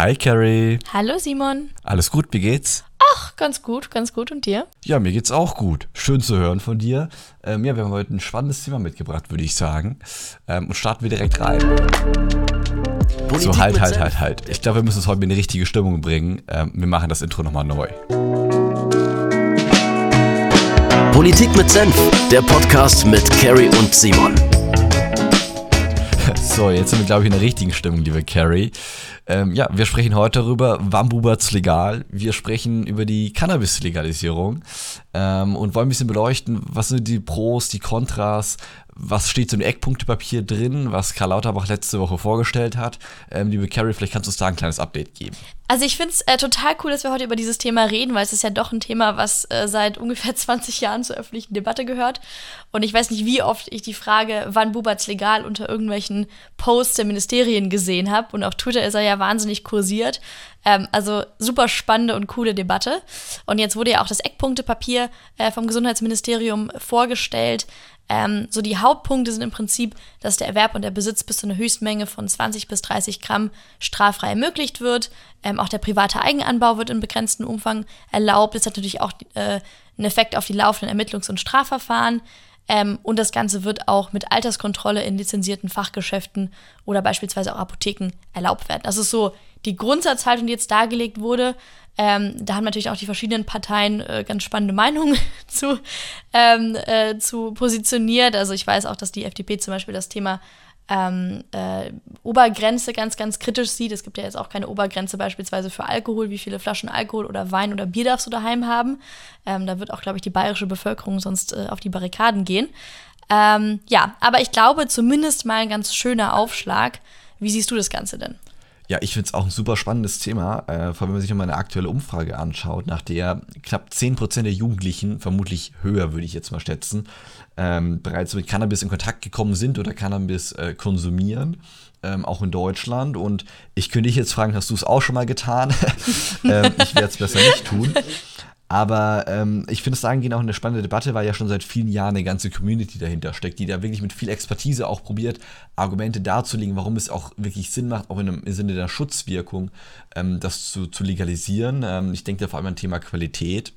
Hi Carrie. Hallo Simon. Alles gut, wie geht's? Ach, ganz gut, ganz gut. Und dir? Ja, mir geht's auch gut. Schön zu hören von dir. Ähm, ja, wir haben heute ein spannendes Thema mitgebracht, würde ich sagen. Ähm, und starten wir direkt rein. Politik so, halt, halt, halt, halt. Ich glaube, wir müssen uns heute in die richtige Stimmung bringen. Ähm, wir machen das Intro nochmal neu. Politik mit Senf, der Podcast mit Carrie und Simon. So, jetzt sind wir, glaube ich, in der richtigen Stimmung, liebe Carrie. Ähm, ja, wir sprechen heute darüber, wann bubert's legal? Wir sprechen über die Cannabis-Legalisierung ähm, und wollen ein bisschen beleuchten, was sind die Pros, die Kontras, was steht so im Eckpunktepapier drin, was Karl Lauterbach letzte Woche vorgestellt hat. Ähm, liebe Carrie, vielleicht kannst du uns da ein kleines Update geben. Also ich finde es äh, total cool, dass wir heute über dieses Thema reden, weil es ist ja doch ein Thema, was äh, seit ungefähr 20 Jahren zur öffentlichen Debatte gehört. Und ich weiß nicht, wie oft ich die Frage, wann Bubert's legal, unter irgendwelchen Posts der Ministerien gesehen habe. Und auf Twitter ist er ja wahnsinnig kursiert. Ähm, also super spannende und coole Debatte. Und jetzt wurde ja auch das Eckpunktepapier äh, vom Gesundheitsministerium vorgestellt. Ähm, so die Hauptpunkte sind im Prinzip, dass der Erwerb und der Besitz bis zu einer Höchstmenge von 20 bis 30 Gramm straffrei ermöglicht wird. Ähm, auch der private Eigenanbau wird in begrenztem Umfang erlaubt. Das hat natürlich auch äh, einen Effekt auf die laufenden Ermittlungs- und Strafverfahren. Ähm, und das Ganze wird auch mit Alterskontrolle in lizenzierten Fachgeschäften oder beispielsweise auch Apotheken erlaubt werden. Das ist so die Grundsatzhaltung, die jetzt dargelegt wurde. Ähm, da haben natürlich auch die verschiedenen Parteien äh, ganz spannende Meinungen zu, ähm, äh, zu positioniert. Also ich weiß auch, dass die FDP zum Beispiel das Thema ähm, äh, Obergrenze ganz, ganz kritisch sieht. Es gibt ja jetzt auch keine Obergrenze beispielsweise für Alkohol, wie viele Flaschen Alkohol oder Wein oder Bier darfst du daheim haben. Ähm, da wird auch, glaube ich, die bayerische Bevölkerung sonst äh, auf die Barrikaden gehen. Ähm, ja, aber ich glaube zumindest mal ein ganz schöner Aufschlag. Wie siehst du das Ganze denn? Ja, ich finde es auch ein super spannendes Thema, äh, vor allem wenn man sich nochmal eine aktuelle Umfrage anschaut, nach der knapp 10% der Jugendlichen, vermutlich höher würde ich jetzt mal schätzen, ähm, bereits mit Cannabis in Kontakt gekommen sind oder Cannabis äh, konsumieren. Ähm, auch in Deutschland. Und ich könnte dich jetzt fragen, hast du es auch schon mal getan? ähm, ich werde es besser nicht tun. Aber ähm, ich finde es dahingehend auch eine spannende Debatte, weil ja schon seit vielen Jahren eine ganze Community dahinter steckt, die da wirklich mit viel Expertise auch probiert, Argumente darzulegen, warum es auch wirklich Sinn macht, auch in einem, im Sinne der Schutzwirkung, ähm, das zu, zu legalisieren. Ähm, ich denke da vor allem an Thema Qualität.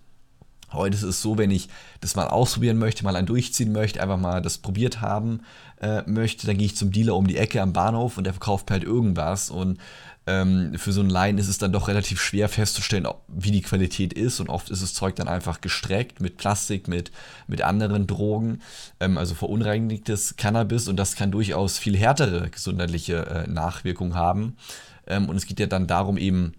Heute ist es so, wenn ich das mal ausprobieren möchte, mal ein durchziehen möchte, einfach mal das probiert haben äh, möchte, dann gehe ich zum Dealer um die Ecke am Bahnhof und der verkauft mir halt irgendwas. Und ähm, für so einen Laien ist es dann doch relativ schwer festzustellen, wie die Qualität ist. Und oft ist das Zeug dann einfach gestreckt mit Plastik, mit, mit anderen Drogen, ähm, also verunreinigtes Cannabis. Und das kann durchaus viel härtere gesundheitliche äh, Nachwirkungen haben. Ähm, und es geht ja dann darum, eben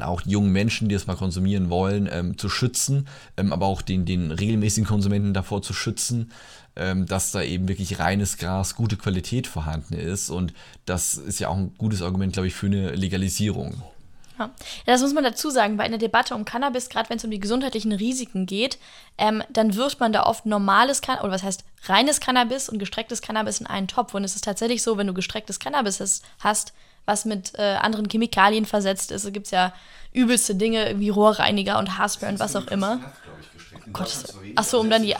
auch die jungen Menschen, die es mal konsumieren wollen, ähm, zu schützen, ähm, aber auch den, den regelmäßigen Konsumenten davor zu schützen, ähm, dass da eben wirklich reines Gras, gute Qualität vorhanden ist. Und das ist ja auch ein gutes Argument, glaube ich, für eine Legalisierung. Ja. das muss man dazu sagen, bei einer Debatte um Cannabis, gerade wenn es um die gesundheitlichen Risiken geht, ähm, dann wirft man da oft normales Cannabis, oder was heißt reines Cannabis und gestrecktes Cannabis in einen Topf. Und es ist tatsächlich so, wenn du gestrecktes Cannabis hast, was mit äh, anderen Chemikalien versetzt ist. Da gibt es ja übelste Dinge, irgendwie Rohrreiniger und Haarspray und was auch immer. Oh Gott, achso, um dann die,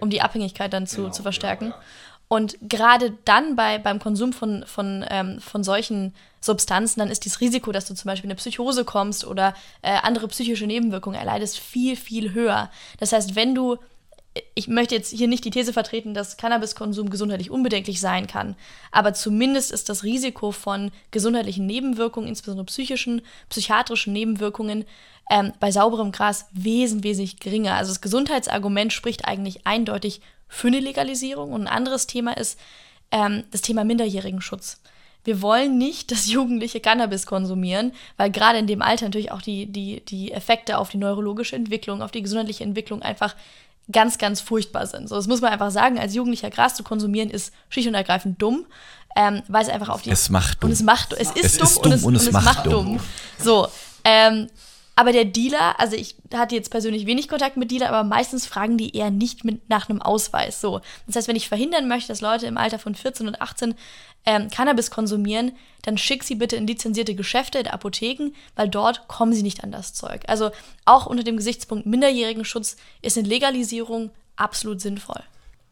um die Abhängigkeit dann zu, genau, zu verstärken. Genau, ja. Und gerade dann bei, beim Konsum von, von, ähm, von solchen Substanzen, dann ist das Risiko, dass du zum Beispiel in eine Psychose kommst oder äh, andere psychische Nebenwirkungen erleidest, viel, viel höher. Das heißt, wenn du ich möchte jetzt hier nicht die These vertreten, dass Cannabiskonsum gesundheitlich unbedenklich sein kann, aber zumindest ist das Risiko von gesundheitlichen Nebenwirkungen, insbesondere psychischen, psychiatrischen Nebenwirkungen, ähm, bei sauberem Gras wesentlich, geringer. Also das Gesundheitsargument spricht eigentlich eindeutig für eine Legalisierung. Und ein anderes Thema ist ähm, das Thema Minderjährigenschutz. Wir wollen nicht, dass Jugendliche Cannabis konsumieren, weil gerade in dem Alter natürlich auch die, die, die Effekte auf die neurologische Entwicklung, auf die gesundheitliche Entwicklung einfach ganz, ganz furchtbar sind. So, das muss man einfach sagen. Als Jugendlicher Gras zu konsumieren ist schlicht und ergreifend dumm, ähm, weil es einfach auf die. Es macht dumm. Und es macht, es ist, es dumm, ist dumm, und es, und es, und es macht, macht dumm. dumm. So, ähm, aber der Dealer, also ich hatte jetzt persönlich wenig Kontakt mit Dealer, aber meistens fragen die eher nicht mit, nach einem Ausweis. So. Das heißt, wenn ich verhindern möchte, dass Leute im Alter von 14 und 18 ähm, Cannabis konsumieren, dann schick sie bitte in lizenzierte Geschäfte, in Apotheken, weil dort kommen sie nicht an das Zeug. Also auch unter dem Gesichtspunkt Minderjährigenschutz ist eine Legalisierung absolut sinnvoll.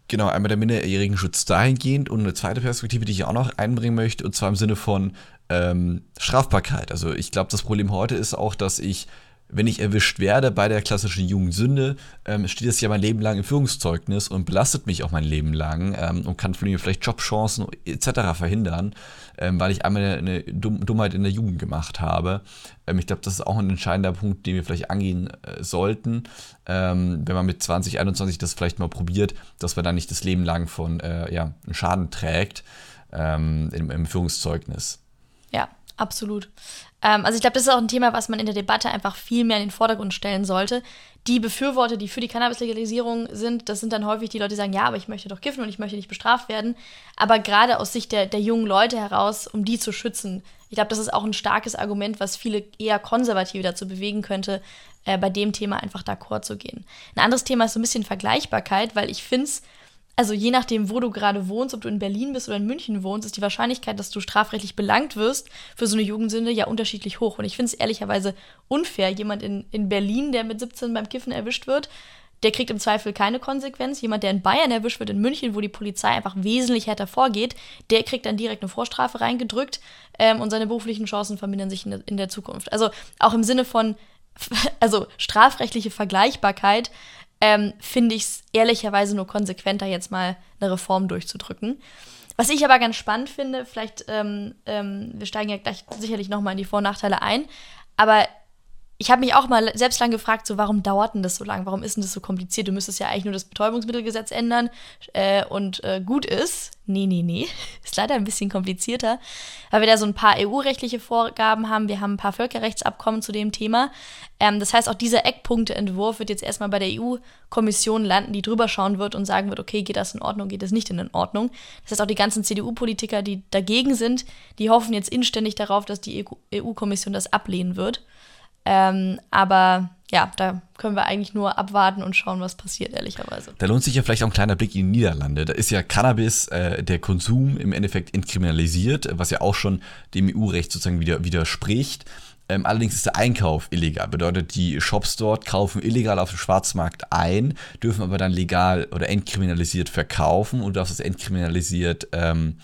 Genau, einmal der minderjährigen Schutz dahingehend und eine zweite Perspektive, die ich auch noch einbringen möchte, und zwar im Sinne von ähm, Strafbarkeit. Also ich glaube, das Problem heute ist auch, dass ich wenn ich erwischt werde bei der klassischen Jugendsünde, ähm, steht es ja mein Leben lang im Führungszeugnis und belastet mich auch mein Leben lang ähm, und kann von mir vielleicht Jobchancen etc. verhindern, ähm, weil ich einmal eine, Dummheit in der Jugend gemacht habe. Ähm, ich glaube, das ist auch ein entscheidender Punkt, den wir vielleicht angehen äh, sollten, ähm, wenn man mit 20, 21 das vielleicht mal probiert, dass man dann nicht das Leben lang von äh, ja, Schaden trägt im, im Führungszeugnis. Ja, absolut. Ähm, also ich glaube, das ist auch ein Thema, was man in der Debatte einfach viel mehr in den Vordergrund stellen sollte. Die Befürworter, die für die Cannabis-Legalisierung sind, das sind dann häufig die Leute, die sagen, ja, aber ich möchte doch kiffen und ich möchte nicht bestraft werden. Aber gerade aus Sicht der, der jungen Leute heraus, um die zu schützen, ich glaube, das ist auch ein starkes Argument, was viele eher Konservative dazu bewegen könnte, äh, bei dem Thema einfach d'accord zu gehen. Ein anderes Thema ist so ein bisschen Vergleichbarkeit, weil ich finde es also je nachdem, wo du gerade wohnst, ob du in Berlin bist oder in München wohnst, ist die Wahrscheinlichkeit, dass du strafrechtlich belangt wirst für so eine Jugendsünde ja unterschiedlich hoch. Und ich finde es ehrlicherweise unfair, jemand in, in Berlin, der mit 17 beim Kiffen erwischt wird, der kriegt im Zweifel keine Konsequenz. Jemand, der in Bayern erwischt wird, in München, wo die Polizei einfach wesentlich härter vorgeht, der kriegt dann direkt eine Vorstrafe reingedrückt ähm, und seine beruflichen Chancen vermindern sich in der, in der Zukunft. Also auch im Sinne von also strafrechtliche Vergleichbarkeit ähm, finde ich es ehrlicherweise nur konsequenter, jetzt mal eine Reform durchzudrücken. Was ich aber ganz spannend finde, vielleicht, ähm, ähm, wir steigen ja gleich sicherlich nochmal in die Vor- und Nachteile ein, aber ich habe mich auch mal selbst lang gefragt, so warum dauert denn das so lang? Warum ist denn das so kompliziert? Du müsstest ja eigentlich nur das Betäubungsmittelgesetz ändern äh, und äh, gut ist. Nee, nee, nee. Ist leider ein bisschen komplizierter, weil wir da so ein paar EU-rechtliche Vorgaben haben. Wir haben ein paar Völkerrechtsabkommen zu dem Thema. Ähm, das heißt, auch dieser Eckpunkteentwurf wird jetzt erstmal bei der EU-Kommission landen, die drüber schauen wird und sagen wird, okay, geht das in Ordnung, geht das nicht in Ordnung. Das heißt, auch die ganzen CDU-Politiker, die dagegen sind, die hoffen jetzt inständig darauf, dass die EU-Kommission das ablehnen wird. Ähm, aber ja, da können wir eigentlich nur abwarten und schauen, was passiert, ehrlicherweise. Da lohnt sich ja vielleicht auch ein kleiner Blick in die Niederlande. Da ist ja Cannabis, äh, der Konsum im Endeffekt entkriminalisiert, was ja auch schon dem EU-Recht sozusagen wieder, widerspricht. Ähm, allerdings ist der Einkauf illegal. Bedeutet, die Shops dort kaufen illegal auf dem Schwarzmarkt ein, dürfen aber dann legal oder entkriminalisiert verkaufen und darfst es entkriminalisiert ähm,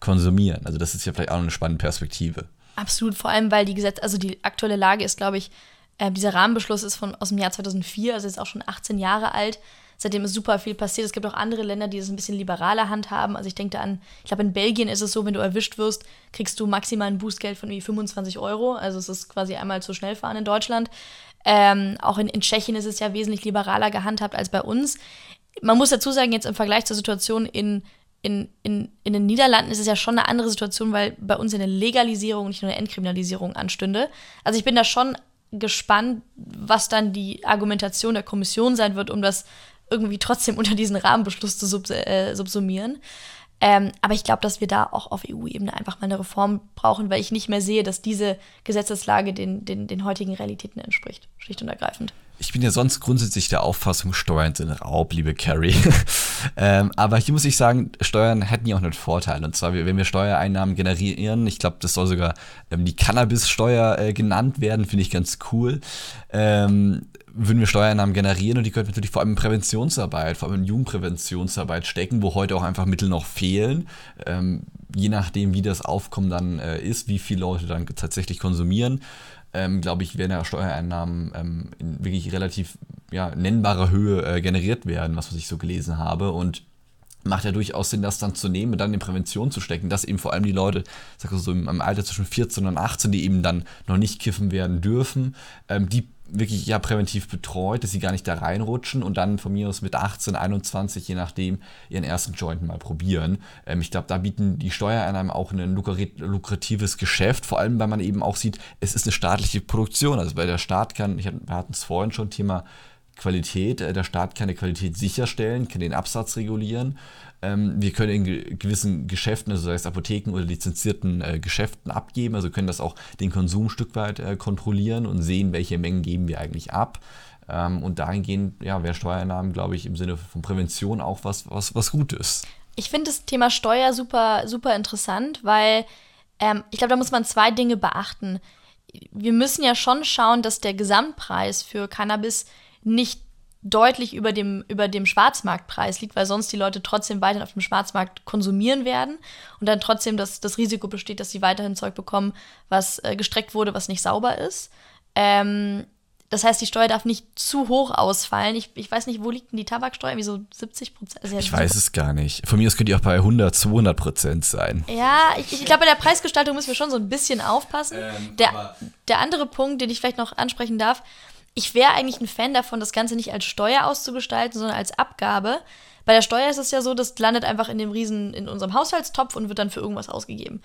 konsumieren. Also das ist ja vielleicht auch eine spannende Perspektive. Absolut, vor allem, weil die Gesetz, also die aktuelle Lage ist, glaube ich, äh, dieser Rahmenbeschluss ist von, aus dem Jahr 2004, also ist auch schon 18 Jahre alt. Seitdem ist super viel passiert. Es gibt auch andere Länder, die das ein bisschen liberaler handhaben. Also ich denke da an, ich glaube in Belgien ist es so, wenn du erwischt wirst, kriegst du maximal ein Bußgeld von irgendwie 25 Euro. Also es ist quasi einmal zu schnell fahren in Deutschland. Ähm, auch in, in Tschechien ist es ja wesentlich liberaler gehandhabt als bei uns. Man muss dazu sagen, jetzt im Vergleich zur Situation in in, in, in den Niederlanden ist es ja schon eine andere Situation, weil bei uns eine Legalisierung, nicht nur eine Entkriminalisierung anstünde. Also ich bin da schon gespannt, was dann die Argumentation der Kommission sein wird, um das irgendwie trotzdem unter diesen Rahmenbeschluss zu subs äh, subsumieren. Ähm, aber ich glaube, dass wir da auch auf EU-Ebene einfach mal eine Reform brauchen, weil ich nicht mehr sehe, dass diese Gesetzeslage den, den, den heutigen Realitäten entspricht, schlicht und ergreifend. Ich bin ja sonst grundsätzlich der Auffassung, Steuern sind Raub, liebe Carrie. ähm, aber hier muss ich sagen, Steuern hätten ja auch einen Vorteil. Und zwar, wenn wir Steuereinnahmen generieren, ich glaube, das soll sogar ähm, die Cannabis-Steuer äh, genannt werden, finde ich ganz cool. Ähm, würden wir Steuereinnahmen generieren und die könnten natürlich vor allem in Präventionsarbeit, vor allem in Jugendpräventionsarbeit stecken, wo heute auch einfach Mittel noch fehlen. Ähm, je nachdem, wie das Aufkommen dann äh, ist, wie viele Leute dann tatsächlich konsumieren, ähm, glaube ich, werden ja Steuereinnahmen ähm, in wirklich relativ ja, nennbarer Höhe äh, generiert werden, was, was ich so gelesen habe. Und macht ja durchaus Sinn, das dann zu nehmen und dann in Prävention zu stecken, dass eben vor allem die Leute, sag ich so im Alter zwischen 14 und 18, die eben dann noch nicht kiffen werden dürfen, ähm, die wirklich ja präventiv betreut, dass sie gar nicht da reinrutschen und dann von mir aus mit 18, 21, je nachdem, ihren ersten Joint mal probieren. Ähm, ich glaube, da bieten die Steuereinnahmen auch ein lukratives Geschäft, vor allem weil man eben auch sieht, es ist eine staatliche Produktion. Also bei der Staat kann, ich, wir hatten es vorhin schon, Thema Qualität, äh, der Staat kann die Qualität sicherstellen, kann den Absatz regulieren wir können in gewissen Geschäften, also sei es Apotheken oder lizenzierten äh, Geschäften abgeben, also können das auch den Konsum ein Stück weit äh, kontrollieren und sehen, welche Mengen geben wir eigentlich ab. Ähm, und dahingehend ja, wäre Steuereinnahmen, glaube ich, im Sinne von Prävention auch was, was, was Gutes. Ich finde das Thema Steuer super, super interessant, weil ähm, ich glaube, da muss man zwei Dinge beachten. Wir müssen ja schon schauen, dass der Gesamtpreis für Cannabis nicht deutlich über dem, über dem Schwarzmarktpreis liegt, weil sonst die Leute trotzdem weiterhin auf dem Schwarzmarkt konsumieren werden und dann trotzdem das, das Risiko besteht, dass sie weiterhin Zeug bekommen, was äh, gestreckt wurde, was nicht sauber ist. Ähm, das heißt, die Steuer darf nicht zu hoch ausfallen. Ich, ich weiß nicht, wo liegt denn die Tabaksteuer? Wie so 70 Prozent? Also ich weiß es gar nicht. Von mir aus könnte die auch bei 100, 200 Prozent sein. Ja, ich, ich glaube, bei der Preisgestaltung müssen wir schon so ein bisschen aufpassen. Ähm, der, der andere Punkt, den ich vielleicht noch ansprechen darf, ich wäre eigentlich ein Fan davon, das Ganze nicht als Steuer auszugestalten, sondern als Abgabe. Bei der Steuer ist es ja so, das landet einfach in dem Riesen, in unserem Haushaltstopf und wird dann für irgendwas ausgegeben.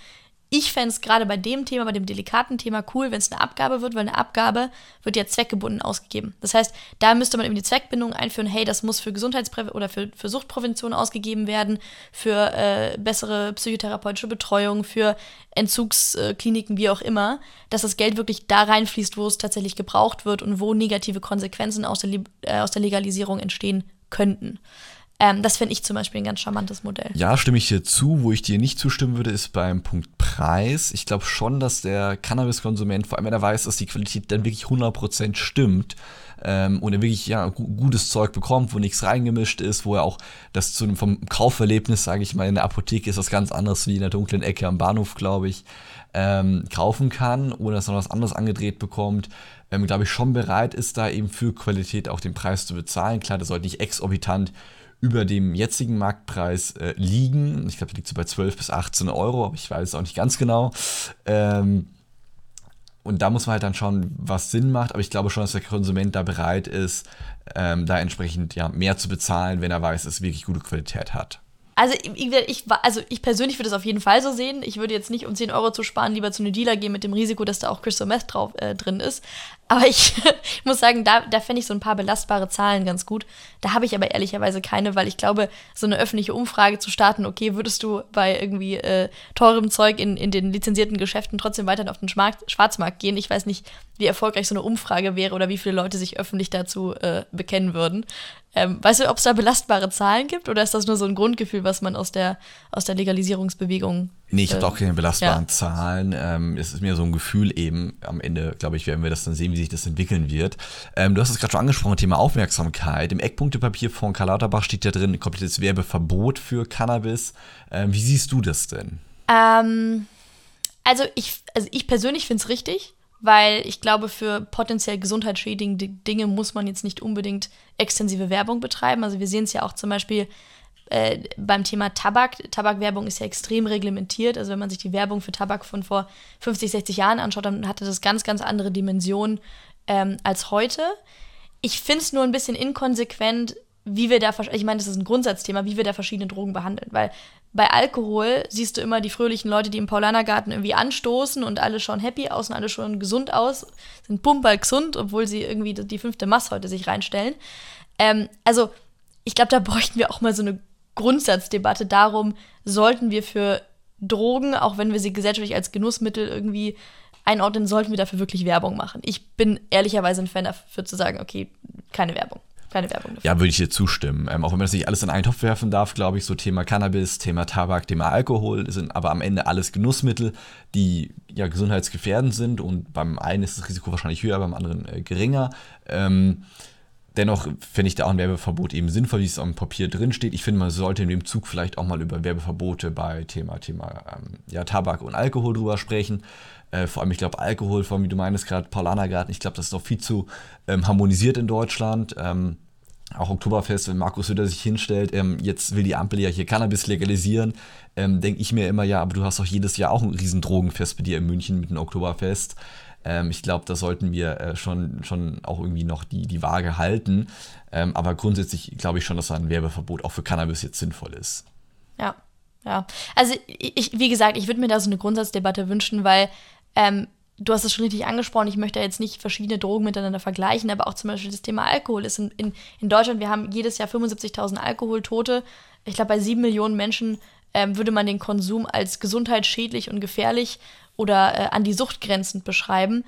Ich fände es gerade bei dem Thema, bei dem delikaten Thema cool, wenn es eine Abgabe wird, weil eine Abgabe wird ja zweckgebunden ausgegeben. Das heißt, da müsste man eben die Zweckbindung einführen, hey, das muss für Gesundheitsprävention oder für, für Suchtprävention ausgegeben werden, für äh, bessere psychotherapeutische Betreuung, für Entzugskliniken, wie auch immer, dass das Geld wirklich da reinfließt, wo es tatsächlich gebraucht wird und wo negative Konsequenzen aus der, äh, aus der Legalisierung entstehen könnten. Ähm, das finde ich zum Beispiel ein ganz charmantes Modell. Ja, stimme ich dir zu. Wo ich dir nicht zustimmen würde, ist beim Punkt Preis. Ich glaube schon, dass der Cannabis-Konsument, vor allem wenn er weiß, dass die Qualität dann wirklich 100% stimmt, ähm, und er wirklich ja, gutes Zeug bekommt, wo nichts reingemischt ist, wo er auch das zu vom Kauferlebnis, sage ich mal, in der Apotheke ist das ganz anderes wie in der dunklen Ecke am Bahnhof, glaube ich, ähm, kaufen kann oder dass er was anderes angedreht bekommt, ähm, glaube ich, schon bereit ist, da eben für Qualität auch den Preis zu bezahlen. Klar, das sollte nicht exorbitant über dem jetzigen Marktpreis äh, liegen. Ich glaube, der liegt so bei 12 bis 18 Euro, aber ich weiß es auch nicht ganz genau. Ähm, und da muss man halt dann schauen, was Sinn macht. Aber ich glaube schon, dass der Konsument da bereit ist, ähm, da entsprechend ja, mehr zu bezahlen, wenn er weiß, dass es wirklich gute Qualität hat. Also ich, also ich persönlich würde es auf jeden Fall so sehen. Ich würde jetzt nicht, um 10 Euro zu sparen, lieber zu einem Dealer gehen mit dem Risiko, dass da auch Crystal Meth drauf, äh, drin ist. Aber ich, ich muss sagen, da, da fände ich so ein paar belastbare Zahlen ganz gut. Da habe ich aber ehrlicherweise keine, weil ich glaube, so eine öffentliche Umfrage zu starten, okay, würdest du bei irgendwie äh, teurem Zeug in, in den lizenzierten Geschäften trotzdem weiterhin auf den Schwarzmarkt gehen? Ich weiß nicht, wie erfolgreich so eine Umfrage wäre oder wie viele Leute sich öffentlich dazu äh, bekennen würden. Ähm, weißt du, ob es da belastbare Zahlen gibt oder ist das nur so ein Grundgefühl, was man aus der, aus der Legalisierungsbewegung. Nee, ich habe äh, auch keine belastbaren ja. Zahlen. Ähm, es ist mir so ein Gefühl eben. Am Ende, glaube ich, werden wir das dann sehen, wie sich das entwickeln wird. Ähm, du hast es gerade schon angesprochen, Thema Aufmerksamkeit. Im Eckpunktepapier von Karl Lauterbach steht ja drin, komplettes Werbeverbot für Cannabis. Ähm, wie siehst du das denn? Ähm, also, ich, also ich persönlich finde es richtig weil ich glaube, für potenziell gesundheitsschädigende Dinge muss man jetzt nicht unbedingt extensive Werbung betreiben. Also wir sehen es ja auch zum Beispiel äh, beim Thema Tabak. Tabakwerbung ist ja extrem reglementiert. Also wenn man sich die Werbung für Tabak von vor 50, 60 Jahren anschaut, dann hatte das ganz, ganz andere Dimensionen ähm, als heute. Ich finde es nur ein bisschen inkonsequent, wie wir da, ich meine, das ist ein Grundsatzthema, wie wir da verschiedene Drogen behandeln. Weil bei Alkohol siehst du immer die fröhlichen Leute, die im Paulanergarten irgendwie anstoßen und alle schauen happy aus und alle schauen gesund aus, sind pumperl gesund, obwohl sie irgendwie die fünfte Mass heute sich reinstellen. Ähm, also, ich glaube, da bräuchten wir auch mal so eine Grundsatzdebatte darum, sollten wir für Drogen, auch wenn wir sie gesellschaftlich als Genussmittel irgendwie einordnen, sollten wir dafür wirklich Werbung machen. Ich bin ehrlicherweise ein Fan dafür zu sagen, okay, keine Werbung keine Werbung dafür. Ja, würde ich dir zustimmen. Ähm, auch wenn man das nicht alles in einen Topf werfen darf, glaube ich, so Thema Cannabis, Thema Tabak, Thema Alkohol sind aber am Ende alles Genussmittel, die ja gesundheitsgefährdend sind und beim einen ist das Risiko wahrscheinlich höher, beim anderen äh, geringer. Ähm, dennoch finde ich da auch ein Werbeverbot eben sinnvoll, wie es am Papier drin steht. Ich finde, man sollte in dem Zug vielleicht auch mal über Werbeverbote bei Thema, Thema ähm, ja, Tabak und Alkohol drüber sprechen. Äh, vor allem, ich glaube, Alkohol, vor allem, wie du meinst, gerade Paulanergarten, ich glaube, das ist noch viel zu ähm, harmonisiert in Deutschland. Ähm, auch Oktoberfest, wenn Markus Söder sich hinstellt, ähm, jetzt will die Ampel ja hier Cannabis legalisieren, ähm, denke ich mir immer, ja, aber du hast doch jedes Jahr auch ein riesen Drogenfest bei dir in München mit dem Oktoberfest. Ähm, ich glaube, da sollten wir äh, schon, schon auch irgendwie noch die, die Waage halten. Ähm, aber grundsätzlich glaube ich schon, dass ein Werbeverbot auch für Cannabis jetzt sinnvoll ist. Ja, ja. Also ich, wie gesagt, ich würde mir da so eine Grundsatzdebatte wünschen, weil ähm, du hast es schon richtig angesprochen, ich möchte jetzt nicht verschiedene Drogen miteinander vergleichen, aber auch zum Beispiel das Thema Alkohol ist in, in, in Deutschland, wir haben jedes Jahr 75.000 Alkoholtote. Ich glaube, bei sieben Millionen Menschen ähm, würde man den Konsum als gesundheitsschädlich und gefährlich oder äh, an die Sucht grenzend beschreiben.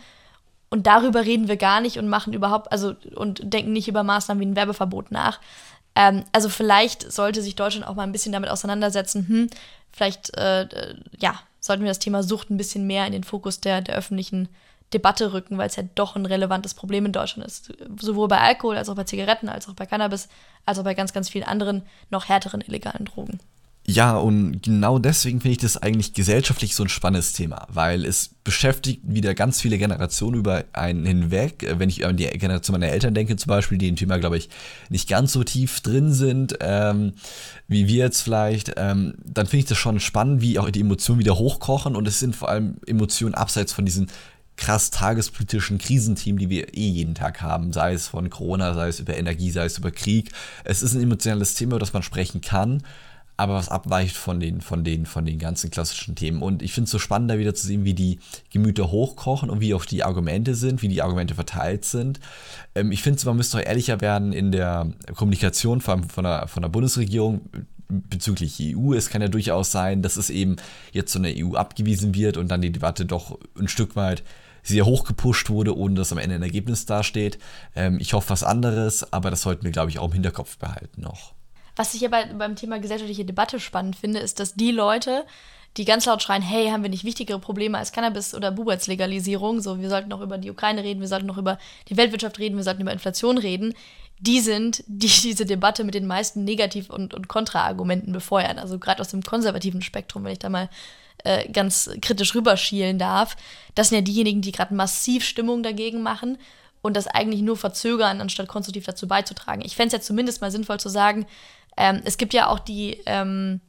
Und darüber reden wir gar nicht und machen überhaupt, also und denken nicht über Maßnahmen wie ein Werbeverbot nach. Ähm, also vielleicht sollte sich Deutschland auch mal ein bisschen damit auseinandersetzen, hm, vielleicht, äh, äh ja, sollten wir das Thema Sucht ein bisschen mehr in den Fokus der, der öffentlichen Debatte rücken, weil es ja doch ein relevantes Problem in Deutschland ist. Sowohl bei Alkohol als auch bei Zigaretten, als auch bei Cannabis, als auch bei ganz, ganz vielen anderen noch härteren illegalen Drogen. Ja, und genau deswegen finde ich das eigentlich gesellschaftlich so ein spannendes Thema, weil es beschäftigt wieder ganz viele Generationen über einen hinweg. Wenn ich an die Generation meiner Eltern denke zum Beispiel, die im Thema, glaube ich, nicht ganz so tief drin sind, ähm, wie wir jetzt vielleicht, ähm, dann finde ich das schon spannend, wie auch die Emotionen wieder hochkochen und es sind vor allem Emotionen abseits von diesen krass tagespolitischen Krisenteam, die wir eh jeden Tag haben, sei es von Corona, sei es über Energie, sei es über Krieg. Es ist ein emotionales Thema, über das man sprechen kann aber was abweicht von den, von den, von den ganzen klassischen Themen. Und ich finde es so spannend, da wieder zu sehen, wie die Gemüter hochkochen und wie auch die Argumente sind, wie die Argumente verteilt sind. Ähm, ich finde, man müsste auch ehrlicher werden in der Kommunikation von, von, der, von der Bundesregierung bezüglich EU. Es kann ja durchaus sein, dass es eben jetzt von der EU abgewiesen wird und dann die Debatte doch ein Stück weit sehr hoch gepusht wurde, ohne dass am Ende ein Ergebnis dasteht. Ähm, ich hoffe was anderes, aber das sollten wir, glaube ich, auch im Hinterkopf behalten noch. Was ich bei, beim Thema gesellschaftliche Debatte spannend finde, ist, dass die Leute, die ganz laut schreien, hey, haben wir nicht wichtigere Probleme als Cannabis- oder Buberts-Legalisierung, so wir sollten noch über die Ukraine reden, wir sollten noch über die Weltwirtschaft reden, wir sollten über Inflation reden, die sind, die diese Debatte mit den meisten Negativ- und, und Kontraargumenten befeuern. Also gerade aus dem konservativen Spektrum, wenn ich da mal äh, ganz kritisch rüberschielen darf. Das sind ja diejenigen, die gerade massiv Stimmung dagegen machen und das eigentlich nur verzögern, anstatt konstruktiv dazu beizutragen. Ich fände es ja zumindest mal sinnvoll zu sagen, ähm, es gibt ja auch die, ähm,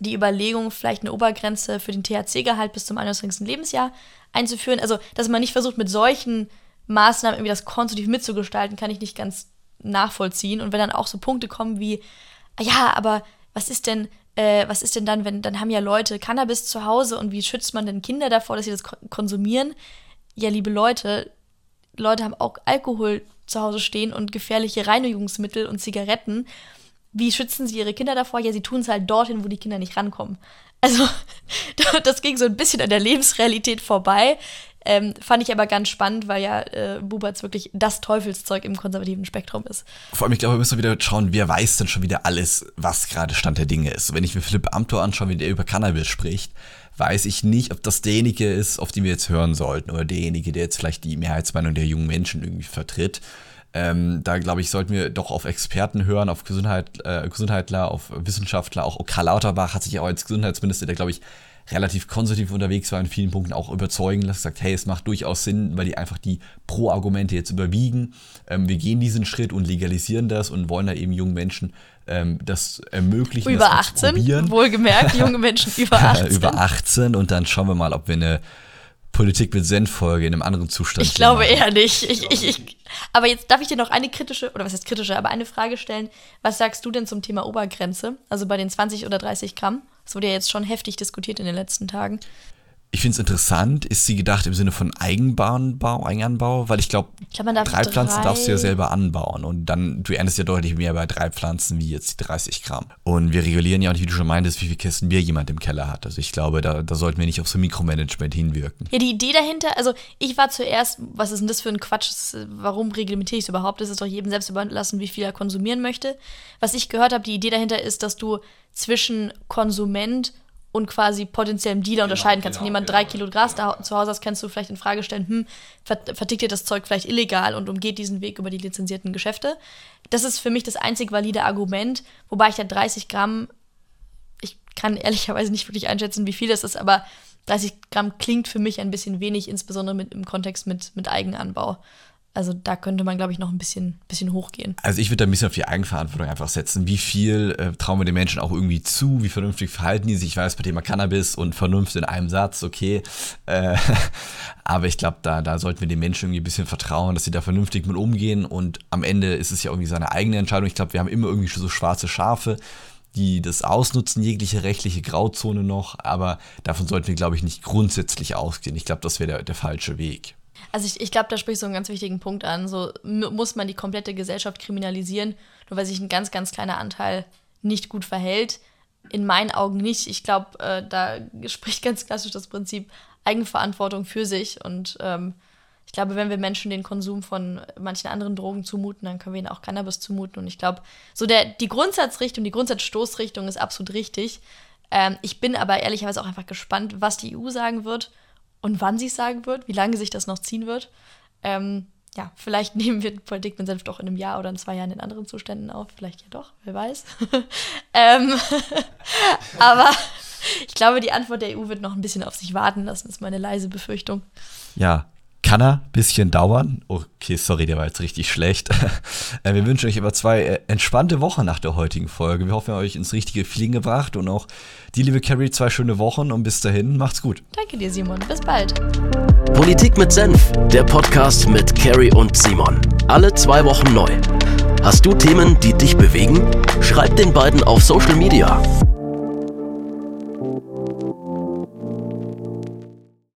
die Überlegung, vielleicht eine Obergrenze für den THC-Gehalt bis zum 21. Lebensjahr einzuführen. Also, dass man nicht versucht, mit solchen Maßnahmen irgendwie das konstruktiv mitzugestalten, kann ich nicht ganz nachvollziehen. Und wenn dann auch so Punkte kommen wie, ja, aber was ist denn, äh, was ist denn dann, wenn, dann haben ja Leute Cannabis zu Hause und wie schützt man denn Kinder davor, dass sie das konsumieren? Ja, liebe Leute, Leute haben auch Alkohol zu Hause stehen und gefährliche Reinigungsmittel und Zigaretten wie schützen sie ihre Kinder davor? Ja, sie tun es halt dorthin, wo die Kinder nicht rankommen. Also, das ging so ein bisschen an der Lebensrealität vorbei. Ähm, fand ich aber ganz spannend, weil ja äh, Buberts wirklich das Teufelszeug im konservativen Spektrum ist. Vor allem, ich glaube, wir müssen wieder schauen, wer weiß denn schon wieder alles, was gerade Stand der Dinge ist. Wenn ich mir Philipp Amthor anschaue, wie der über Cannabis spricht, weiß ich nicht, ob das derjenige ist, auf den wir jetzt hören sollten, oder derjenige, der jetzt vielleicht die Mehrheitsmeinung der jungen Menschen irgendwie vertritt. Ähm, da glaube ich, sollten wir doch auf Experten hören, auf Gesundheit, äh, Gesundheitler, auf Wissenschaftler. Auch Karl Lauterbach hat sich auch als Gesundheitsminister, der glaube ich relativ konservativ unterwegs war, in vielen Punkten auch überzeugen lassen, gesagt, hey, es macht durchaus Sinn, weil die einfach die Pro-Argumente jetzt überwiegen. Ähm, wir gehen diesen Schritt und legalisieren das und wollen da eben jungen Menschen ähm, das ermöglichen. Über das 18, wohlgemerkt, junge Menschen über 18. über 18 und dann schauen wir mal, ob wir eine Politik mit Zen-Folge in einem anderen Zustand. Ich glaube machen. eher nicht. Ich, ich, ich, aber jetzt darf ich dir noch eine kritische, oder was heißt kritische, aber eine Frage stellen. Was sagst du denn zum Thema Obergrenze? Also bei den 20 oder 30 Gramm? Das wurde ja jetzt schon heftig diskutiert in den letzten Tagen. Ich finde es interessant, ist sie gedacht im Sinne von Eigenbahnbau, Eigenanbau? Weil ich glaube, glaub, drei Pflanzen darfst du ja selber anbauen und dann, du erntest ja deutlich mehr bei drei Pflanzen wie jetzt die 30 Gramm. Und wir regulieren ja auch, wie du schon meintest, wie viele Kästen Bier jemand im Keller hat. Also ich glaube, da, da sollten wir nicht auf so Mikromanagement hinwirken. Ja, die Idee dahinter, also ich war zuerst, was ist denn das für ein Quatsch, warum reglementiere ich es überhaupt? Es ist doch jedem selbst überlassen, wie viel er konsumieren möchte. Was ich gehört habe, die Idee dahinter ist, dass du zwischen Konsument und und quasi potenziellem Dealer genau, unterscheiden kannst. Genau, Wenn jemand genau, drei Kilo Gras da zu Hause hast, kannst du vielleicht in Frage stellen, hm, vertickt ihr das Zeug vielleicht illegal und umgeht diesen Weg über die lizenzierten Geschäfte. Das ist für mich das einzig valide Argument, wobei ich da 30 Gramm, ich kann ehrlicherweise nicht wirklich einschätzen, wie viel das ist, aber 30 Gramm klingt für mich ein bisschen wenig, insbesondere mit, im Kontext mit, mit Eigenanbau. Also da könnte man, glaube ich, noch ein bisschen, bisschen hochgehen. Also ich würde da ein bisschen auf die Eigenverantwortung einfach setzen. Wie viel äh, trauen wir den Menschen auch irgendwie zu? Wie vernünftig verhalten die sich? Ich weiß, bei Thema Cannabis und Vernunft in einem Satz, okay. Äh, aber ich glaube, da, da sollten wir den Menschen irgendwie ein bisschen vertrauen, dass sie da vernünftig mit umgehen. Und am Ende ist es ja irgendwie seine eigene Entscheidung. Ich glaube, wir haben immer irgendwie so schwarze Schafe die das ausnutzen, jegliche rechtliche Grauzone noch, aber davon sollten wir, glaube ich, nicht grundsätzlich ausgehen. Ich glaube, das wäre der, der falsche Weg. Also ich, ich glaube, da sprichst du einen ganz wichtigen Punkt an. So muss man die komplette Gesellschaft kriminalisieren, nur weil sich ein ganz, ganz kleiner Anteil nicht gut verhält. In meinen Augen nicht. Ich glaube, äh, da spricht ganz klassisch das Prinzip Eigenverantwortung für sich. Und ähm, ich glaube, wenn wir Menschen den Konsum von manchen anderen Drogen zumuten, dann können wir ihnen auch Cannabis zumuten. Und ich glaube, so der, die Grundsatzrichtung, die Grundsatzstoßrichtung ist absolut richtig. Ähm, ich bin aber ehrlicherweise auch einfach gespannt, was die EU sagen wird und wann sie es sagen wird, wie lange sich das noch ziehen wird. Ähm, ja, vielleicht nehmen wir Politik mit Senf doch in einem Jahr oder in zwei Jahren in anderen Zuständen auf. Vielleicht ja doch, wer weiß. ähm, aber ich glaube, die Antwort der EU wird noch ein bisschen auf sich warten lassen, ist meine leise Befürchtung. Ja, kann er ein bisschen dauern. Okay, sorry, der war jetzt richtig schlecht. Äh, wir wünschen euch aber zwei äh, entspannte Wochen nach der heutigen Folge. Wir hoffen, ihr euch ins richtige Feeling gebracht und auch die liebe Carrie zwei schöne Wochen und bis dahin macht's gut. Danke dir, Simon. Bis bald. Politik mit Senf, der Podcast mit Carrie und Simon. Alle zwei Wochen neu. Hast du Themen, die dich bewegen? Schreib den beiden auf Social Media.